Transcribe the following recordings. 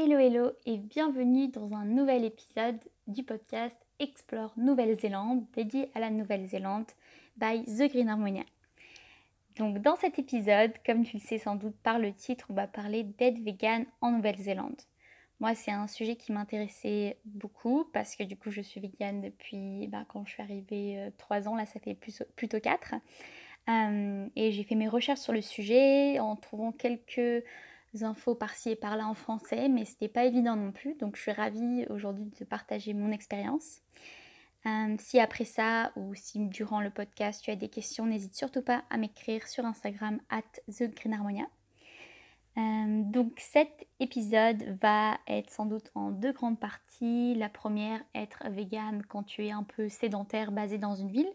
Hello hello et bienvenue dans un nouvel épisode du podcast Explore Nouvelle-Zélande dédié à la Nouvelle-Zélande by The Green Harmonia. Donc dans cet épisode, comme tu le sais sans doute par le titre, on va parler d'être vegan en Nouvelle-Zélande. Moi c'est un sujet qui m'intéressait beaucoup parce que du coup je suis vegan depuis bah, quand je suis arrivée 3 euh, ans, là ça fait plutôt 4. Euh, et j'ai fait mes recherches sur le sujet en trouvant quelques infos par-ci et par-là en français, mais c'était pas évident non plus. Donc je suis ravie aujourd'hui de partager mon expérience. Euh, si après ça ou si durant le podcast tu as des questions, n'hésite surtout pas à m'écrire sur Instagram at TheGreenHarmonia. Euh, donc cet épisode va être sans doute en deux grandes parties. La première, être vegan quand tu es un peu sédentaire basé dans une ville.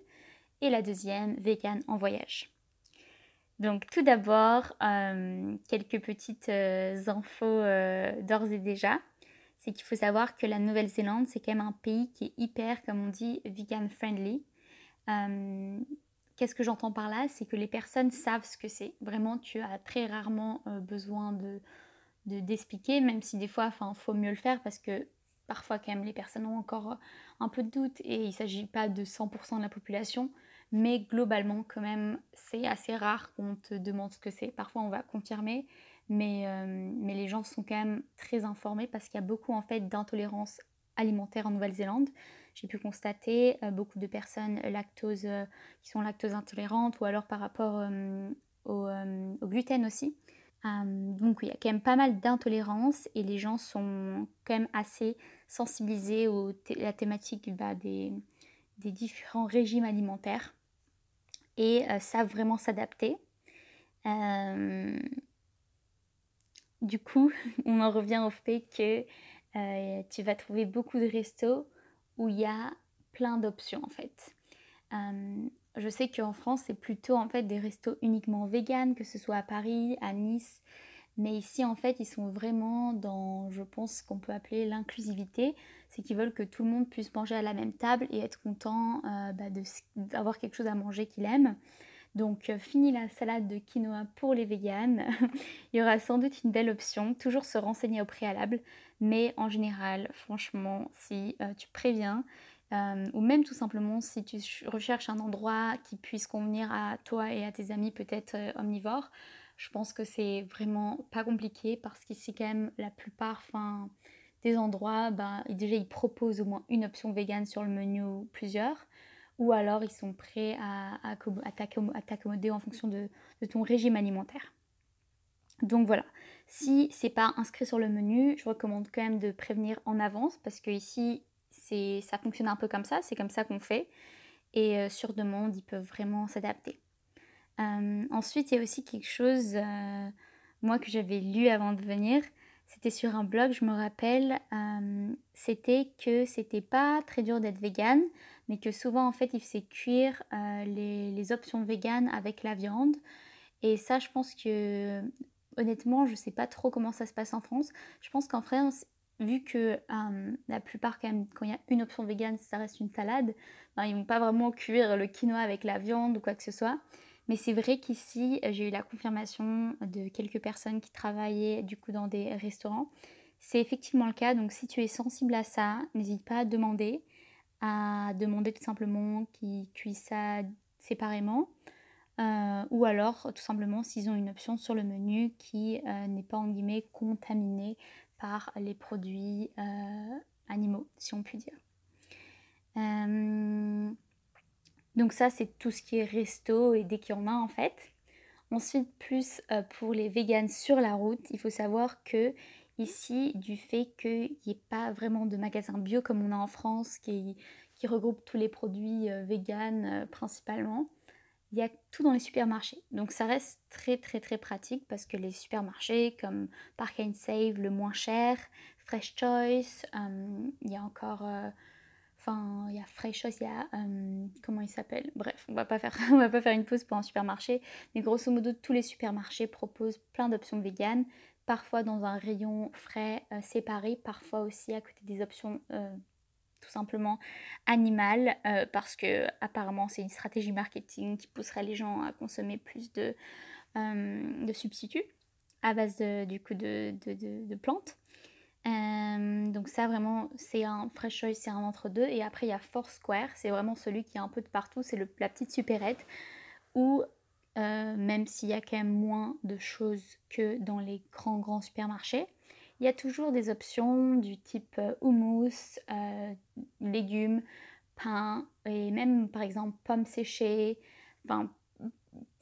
Et la deuxième, vegan en voyage. Donc tout d'abord, euh, quelques petites euh, infos euh, d'ores et déjà. C'est qu'il faut savoir que la Nouvelle-Zélande, c'est quand même un pays qui est hyper, comme on dit, vegan friendly. Qu'est-ce que j'entends par là? C'est que les personnes savent ce que c'est. Vraiment, tu as très rarement besoin de d'expliquer, même si des fois, il faut mieux le faire parce que parfois quand même les personnes ont encore un peu de doute et il ne s'agit pas de 100% de la population mais globalement quand même c'est assez rare qu'on te demande ce que c'est. Parfois on va confirmer, mais, euh, mais les gens sont quand même très informés parce qu'il y a beaucoup en fait d'intolérance alimentaire en Nouvelle-Zélande. J'ai pu constater euh, beaucoup de personnes lactose, euh, qui sont lactose intolérantes ou alors par rapport au, gluten aussi. donc il y a quand même pas mal d'intolérance et les gens sont quand même assez sensibilisés à la thématique bah, des différents régimes alimentaires et euh, savent vraiment s'adapter. Euh, du coup, on en revient au fait que euh, tu vas trouver beaucoup de restos où il y a plein d'options en fait. je sais qu'en France, c'est plutôt en fait des restos uniquement vegan, que ce soit à Paris, à Nice, mais ici, en fait, ils sont vraiment dans, je pense, ce qu'on peut appeler l'inclusivité. C'est qu'ils veulent que tout le monde puisse manger à la même table et être content euh, bah, d'avoir quelque chose à manger qu'il aime. Donc, euh, fini la salade de quinoa pour les véganes. Il y aura sans doute une belle option. Toujours se renseigner au préalable. Mais en général, franchement, si euh, tu préviens, ou même tout simplement si tu recherches un endroit qui puisse convenir à toi et à tes amis peut-être omnivores, je pense que c'est vraiment pas compliqué parce qu'ici quand même la plupart des endroits, ben, déjà ils proposent au moins une option végane sur le menu ou plusieurs. Ou alors ils sont prêts à, à, t'accommoder en fonction de, ton régime alimentaire. Donc voilà, si c'est pas inscrit sur le menu, je recommande quand même de prévenir en avance parce que ici ça fonctionne un peu comme ça, c'est comme ça qu'on fait. Et euh, sur demande, ils peuvent vraiment s'adapter. Euh, ensuite, il y a aussi quelque chose, euh, moi, que j'avais lu avant de venir. C'était sur un blog, je me rappelle. Euh, c'était que c'était pas très dur d'être vegan, mais que souvent, en fait, il faisait cuire les, les, options vegan avec la viande. Et ça, je pense que, honnêtement, je sais pas trop comment ça se passe en France. Je pense qu'en France, vu que la plupart, quand il y a une option vegan, ça reste une salade, ben, ils vont pas vraiment cuire le quinoa avec la viande ou quoi que ce soit. Mais c'est vrai qu'ici, euh, j'ai eu la confirmation de quelques personnes qui travaillaient du coup dans des restaurants. C'est effectivement le cas, donc si tu es sensible à ça, n'hésite pas à demander, à demander tout simplement qu'ils cuisent ça séparément. Euh, ou alors tout simplement s'ils ont une option sur le menu qui euh, n'est pas en guillemets contaminée par les produits animaux, si on peut dire. Donc ça, c'est tout ce qui est resto et dès qu'il y en a en fait. Ensuite, plus euh, pour les véganes sur la route, il faut savoir que ici, du fait qu'il n'y ait pas vraiment de magasins bio comme on a en France qui, regroupe tous les produits euh, véganes euh, principalement, il y a tout dans les supermarchés. Donc ça reste très très très pratique parce que les supermarchés comme Park and Save, le moins cher, Fresh Choice, il y a encore... Enfin, il y a Fresh il y a euh, comment il s'appelle? Bref, on va pas faire on va pas faire une pause pour un supermarché, mais grosso modo tous les supermarchés proposent plein d'options véganes, parfois dans un rayon frais euh, séparé, parfois aussi à côté des options euh, tout simplement animales parce que apparemment c'est une stratégie marketing qui pousserait les gens à consommer plus de, de substituts à base de, du coup de, de plantes. Donc ça vraiment c'est un fresh choice, c'est un entre deux. Et après il y a Foursquare, c'est vraiment celui qui est un peu de partout, c'est la petite supérette où même s'il y a quand même moins de choses que dans les grands grands supermarchés, il y a toujours des options du type houmous, légumes, pain et même par exemple pommes séchées, enfin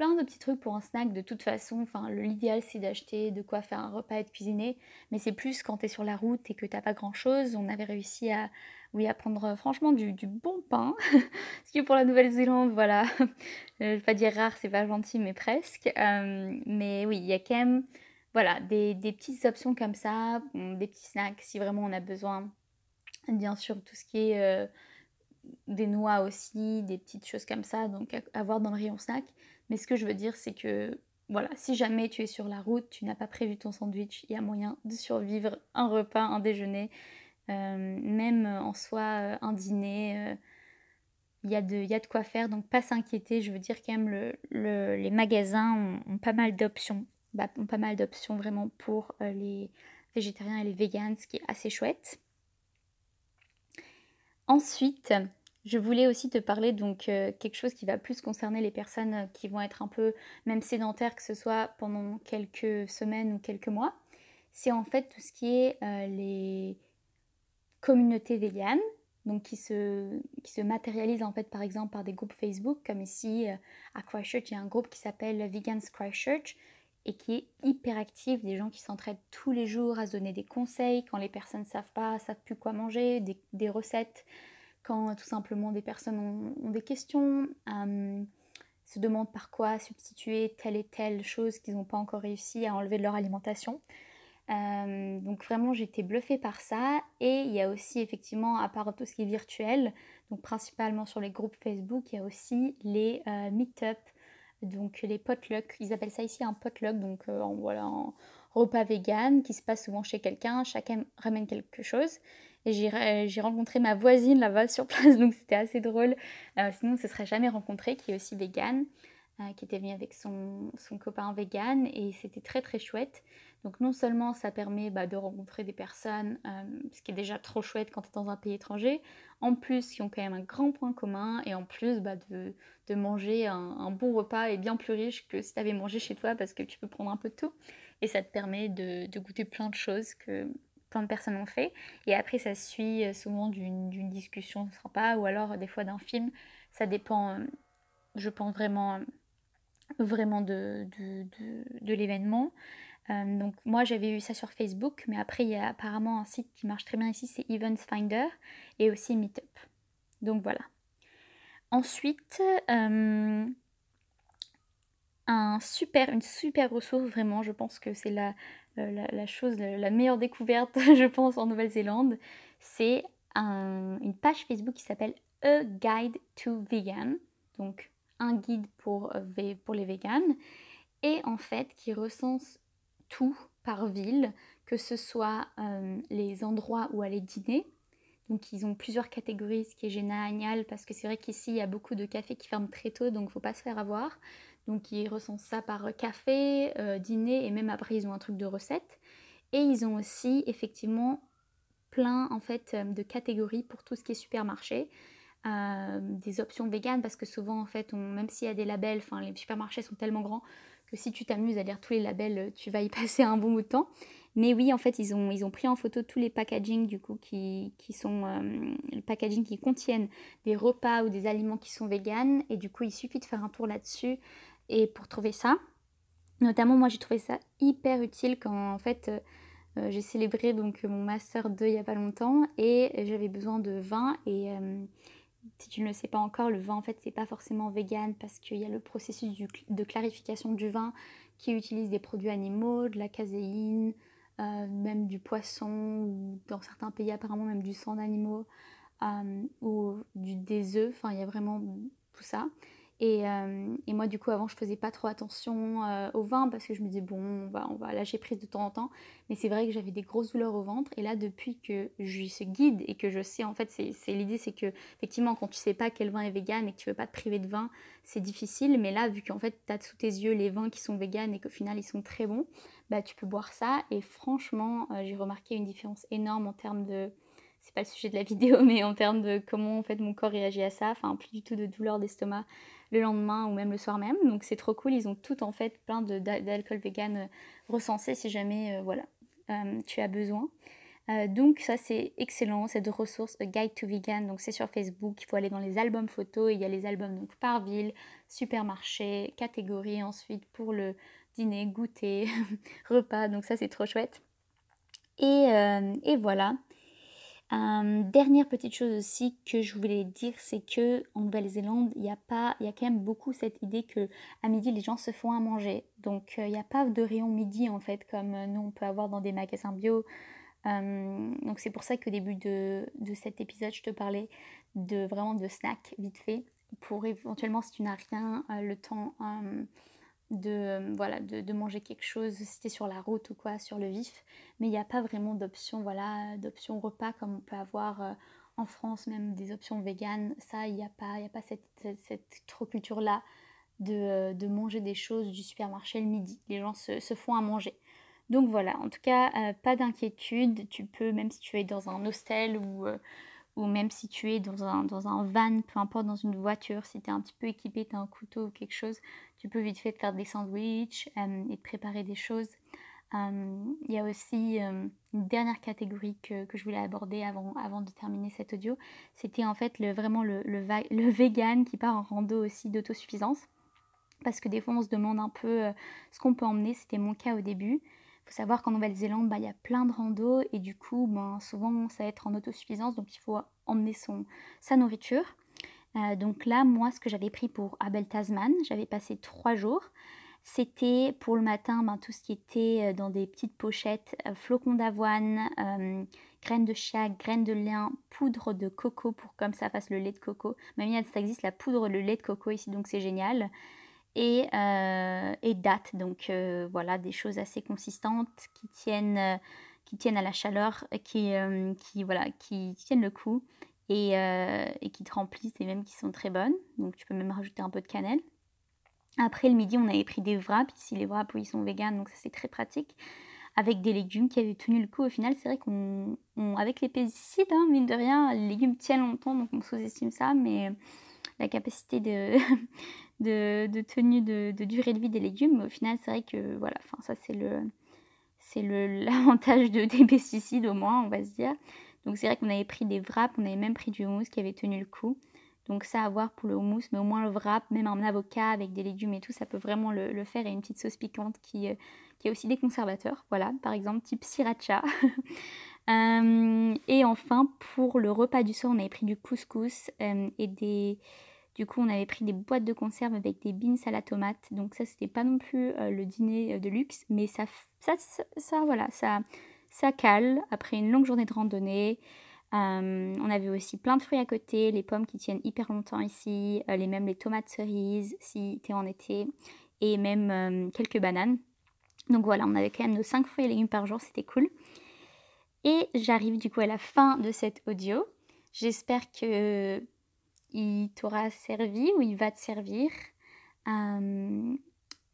plein de petits trucs pour un snack de toute façon. Enfin, l'idéal c'est d'acheter de quoi faire un repas et de cuisiner, mais c'est plus quand tu es sur la route et que t'as pas grand chose. On avait réussi à, oui, à prendre euh, franchement du, bon pain, ce qui pour la Nouvelle-Zélande, voilà, je vais pas dire rare, c'est pas gentil, mais presque. Euh, mais oui, il y a quand même, voilà, des, petites options comme ça, des petits snacks si vraiment on a besoin. Bien sûr, tout ce qui est euh, des noix aussi, des petites choses comme ça, donc à, à dans le rayon snack. Mais ce que je veux dire, c'est que voilà, si jamais tu es sur la route, tu n'as pas prévu ton sandwich, il y a moyen de survivre un repas, un déjeuner, euh, même en soi euh, un dîner. Il euh, y, a de, y a de quoi faire, donc pas s'inquiéter. Je veux dire quand même, le, les magasins ont, pas mal d'options. Bah, ont pas mal d'options vraiment pour les végétariens et les vegans, ce qui est assez chouette. Ensuite, je voulais aussi te parler donc euh, quelque chose qui va plus concerner les personnes euh, qui vont être un peu même sédentaires que ce soit pendant quelques semaines ou quelques mois. C'est en fait tout ce qui est euh, les communautés véganes, donc qui se, qui se matérialisent en fait par exemple par des groupes Facebook, comme ici à Christchurch, il y a un groupe qui s'appelle Vegans Christchurch et qui est hyper actif, des gens qui s'entraident tous les jours à se donner des conseils quand les personnes ne savent pas, savent plus quoi manger, des, des recettes, quand tout simplement des personnes ont, des questions, euh, se demandent par quoi substituer telle et telle chose qu'ils n'ont pas encore réussi à enlever de leur alimentation. Euh, donc vraiment j'ai été bluffée par ça. Et il y a aussi effectivement à part tout ce qui est virtuel, donc principalement sur les groupes Facebook, il y a aussi les euh, meet-up, donc les potluck, ils appellent ça ici un potluck, donc voilà repas vegan qui se passe souvent chez quelqu'un, chacun ramène quelque chose et j'ai rencontré ma voisine là-bas sur place, donc c'était assez drôle. Euh, sinon, on ne se serait jamais rencontré, qui est aussi vegan, euh, qui était venue avec son, son copain vegan, et c'était très très chouette. Donc non seulement ça permet bah, de rencontrer des personnes, euh, ce qui est déjà trop chouette quand tu es dans un pays étranger, en plus qui ont quand même un grand point commun, et en plus bah, de, manger un, un, bon repas et bien plus riche que si tu avais mangé chez toi, parce que tu peux prendre un peu de tout. Et ça te permet de, de goûter plein de choses que plein de personnes ont fait. Et après, ça suit euh, souvent d'une discussion sympa ou alors euh, des fois d'un film. Ça dépend, euh, je pense vraiment, vraiment de, l'événement. donc moi, j'avais eu ça sur Facebook, mais après, il y a apparemment un site qui marche très bien ici, c'est Events Finder et aussi Meetup. Donc voilà. Ensuite, super, une super ressource, vraiment, je pense que c'est la, euh, la, chose, la, meilleure découverte, je pense, en Nouvelle-Zélande, c'est une page Facebook qui s'appelle A Guide to Vegan, donc un guide pour, euh, pour les véganes, et en fait qui recense tout par ville, que ce soit euh, les endroits où aller dîner. Donc ils ont plusieurs catégories, ce qui est génial parce que c'est vrai qu'ici il y a beaucoup de cafés qui ferment très tôt, donc il ne faut pas se faire avoir. Donc ils recensent ça par café, euh, dîner et même après ils ont un truc de recette. Et ils ont aussi effectivement plein en fait euh, de catégories pour tout ce qui est supermarché. Euh, des options véganes parce que souvent en fait même s'il y a des labels, les supermarchés sont tellement grands que si tu t'amuses à lire tous les labels tu vas y passer un bon bout de temps. Mais oui en fait ils ont, ils ont pris en photo tous les packaging du coup qui, qui sont packaging qui contiennent des repas ou des aliments qui sont véganes et du coup il suffit de faire un tour là-dessus et pour trouver ça. Notamment, moi, j'ai trouvé ça hyper utile quand, en fait, euh, euh, j'ai célébré donc mon master 2 il y a pas longtemps et j'avais besoin de vin et euh, si tu ne le sais pas encore, le vin en fait c'est pas forcément vegan parce qu'il y a le processus de clarification du vin qui utilise des produits animaux, de la caséine, même du poisson ou dans certains pays apparemment même du sang d'animaux ou du, des œufs, enfin il y a vraiment tout ça. Euh, et, moi, du coup, avant, je faisais pas trop attention euh, au vin parce que je me disais, bon, on va, on lâcher prise de temps en temps. Mais c'est vrai que j'avais des grosses douleurs au ventre. Et là, depuis que j'ai ce guide et que je sais, en fait, c'est l'idée, c'est que, effectivement, quand tu sais pas quel vin est vegan et que tu veux pas te priver de vin, c'est difficile. Mais là, vu qu'en fait, tu as sous tes yeux les vins qui sont vegan et qu'au final, ils sont très bons, bah, tu peux boire ça. Et franchement, euh, j'ai remarqué une différence énorme en termes de c'est pas le sujet de la vidéo, mais en termes de comment en fait mon corps réagit à ça, enfin plus du tout de douleur d'estomac le lendemain ou même le soir même. Donc c'est trop cool, ils ont tout en fait plein d'alcool vegan euh, recensé si jamais euh, voilà euh, tu as besoin. donc ça c'est excellent, cette ressource A Guide to Vegan, donc c'est sur Facebook, il faut aller dans les albums photos, il y a les albums donc par ville, supermarché, catégorie. Ensuite pour le dîner, goûter, repas, donc ça c'est trop chouette. Et, et voilà, euh, dernière petite chose aussi que je voulais dire, c'est que en Nouvelle-Zélande, il y a pas, il y a quand même beaucoup cette idée que à midi les gens se font à manger. Donc euh, il n'y a pas de rayon midi en fait comme euh, nous on peut avoir dans des magasins bio. donc c'est pour ça qu'au début de, de, cet épisode, je te parlais de vraiment de snacks vite fait pour éventuellement si tu n'as rien le temps de, euh, voilà, de, manger quelque chose si c'était sur la route ou quoi, sur le vif. Mais il n'y a pas vraiment d'option voilà, d'option repas comme on peut avoir euh, en France, même des options véganes. Ça, il n'y a pas, y a pas cette, cette, trop culture-là de, euh, de, manger des choses du supermarché le midi. Les gens se, se font à manger. Donc voilà, en tout cas, pas d'inquiétude. Tu peux, même si tu es dans un hostel ou ou même si tu es dans un, dans un van, peu importe, dans une voiture, si tu es un petit peu équipé, tu as un couteau ou quelque chose, tu peux vite fait te faire des sandwichs euh, et te préparer des choses. Euh, il y a aussi euh, une dernière catégorie que, que, je voulais aborder avant, avant de terminer cet audio. C'était en fait le, vraiment le, le, le vegan qui part en rando aussi d'autosuffisance. Parce que des fois on se demande un peu ce qu'on peut emmener, c'était mon cas au début faut savoir qu'en Nouvelle-Zélande, bah, il y a plein de randos et du coup, ben, souvent, ça va être en autosuffisance, donc il faut emmener son, sa nourriture. Euh, donc là, moi, ce que j'avais pris pour Abel Tasman, j'avais passé trois jours. C'était pour le matin ben, tout ce qui était euh, dans des petites pochettes, euh, flocons d'avoine, graines de chia, graines de lin, poudre de coco pour comme ça fasse le lait de coco. Même ça existe la poudre, le lait de coco ici, donc c'est génial et, euh, date. Donc euh, voilà, des choses assez consistantes qui tiennent, euh, qui tiennent à la chaleur, qui, qui, voilà, qui tiennent le coup et, et, qui te remplissent et même qui sont très bonnes. Donc tu peux même rajouter un peu de cannelle. Après le midi, on avait pris des wraps. Ici, les wraps, ils sont véganes, donc ça c'est très pratique. Avec des légumes qui avaient tenu le coup. Au final, c'est vrai qu'on, avec les pesticides, hein, mine de rien, les légumes tiennent longtemps, donc on sous-estime ça, mais la capacité de, de, tenue de, durée de vie des légumes. Mais au final, c'est vrai que voilà, enfin, ça c'est le c'est l'avantage de, des pesticides au moins, on va se dire. Donc c'est vrai qu'on avait pris des wraps, on avait même pris du houmous qui avait tenu le coup. Donc ça à voir pour le houmous, mais au moins le wrap, même un avocat avec des légumes et tout, ça peut vraiment le, faire. Et une petite sauce piquante qui, euh, qui a aussi des conservateurs, voilà, par exemple type sriracha. Euh, et enfin, pour le repas du soir, on avait pris du couscous euh, et des, du coup, on avait pris des boîtes de conserve avec des beans à la tomate. Donc ça, c'était pas non plus euh, le dîner euh, de luxe, mais ça, ça, ça, voilà, ça, ça cale après une longue journée de randonnée. Euh, on avait aussi plein de fruits à côté, les pommes qui tiennent hyper longtemps ici, les mêmes les tomates cerises si t'es en été, et même quelques bananes. Donc voilà, on avait quand même nos 5 fruits et légumes par jour, c'était cool. Et j'arrive du coup à la fin de cet audio. J'espère que il t'aura servi ou il va te servir.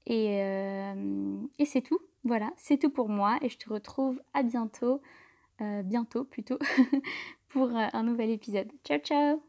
Et, c'est tout. Voilà, c'est tout pour moi et je te retrouve à bientôt, bientôt plutôt, pour un nouvel épisode. Ciao ciao